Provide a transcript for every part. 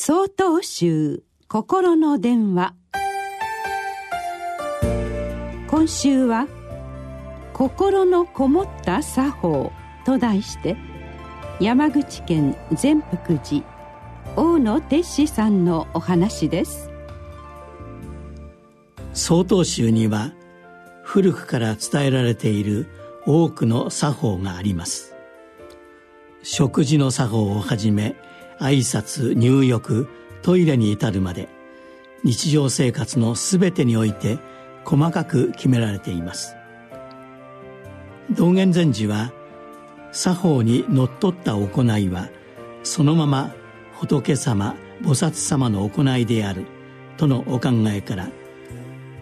総統集心の電話。今週は「心のこもった作法」と題して山口県善福寺大野哲司さんのお話です。曹洞宗には古くから伝えられている多くの作法があります。食事の作法をはじめ挨拶入浴トイレに至るまで日常生活の全てにおいて細かく決められています。道元禅師は作法にのっとった行いはそのまま仏様菩薩様の行いであるとのお考えから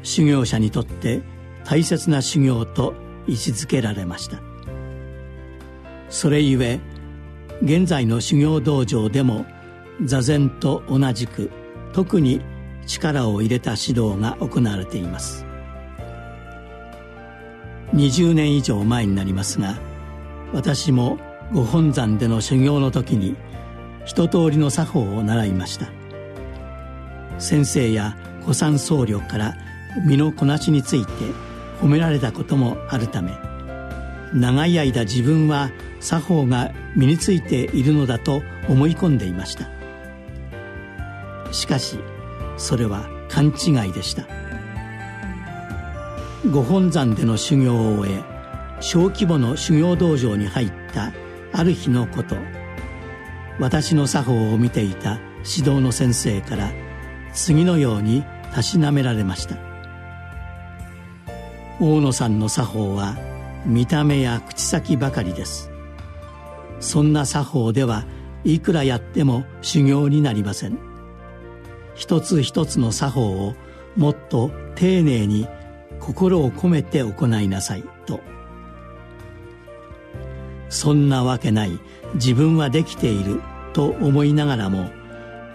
修行者にとって大切な修行と位置づけられました。それゆえ現在の修行道場でも座禅と同じく特に力を入れた指導が行われています。20年以上前になりますが私もご本山での修行の時に一通りの作法を習いました。先生や古参僧侶から身のこなしについて褒められたこともあるため長い間自分は作法が身についているのだと思い込んでいました。しかしそれは勘違いでした。ご本山での修行を終え小規模の修行道場に入ったある日のこと。私の作法を見ていた指導の先生から次のようにたしなめられました。大野さんの作法は見た目や口先ばかりです。そんな作法ではいくらやっても修行になりません。一つ一つの作法をもっと丁寧に心を込めて行いなさいと。そんなわけない自分はできていると思いながらも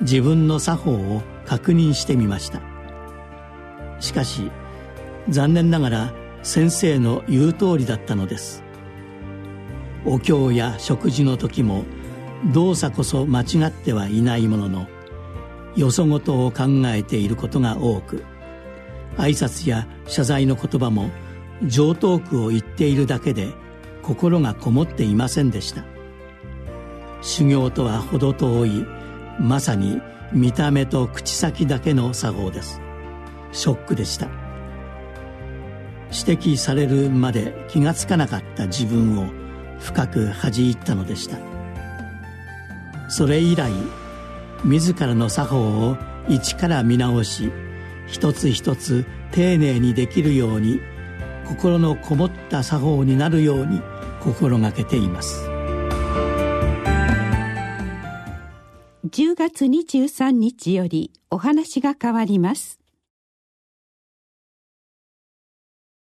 自分の作法を確認してみました。しかし残念ながら先生の言う通りだったのです。お経や食事の時も動作こそ間違ってはいないもののよそごとを考えていることが多く挨拶や謝罪の言葉も上等句を言っているだけで心がこもっていませんでした。修行とは程遠いまさに見た目と口先だけの作法です。ショックでした。指摘されるまで気がつかなかった自分を深く恥じ入ったのでした。それ以来自らの作法を一から見直し一つ一つ丁寧にできるように心のこもった作法になるように心がけています。10月23日よりお話が変わります。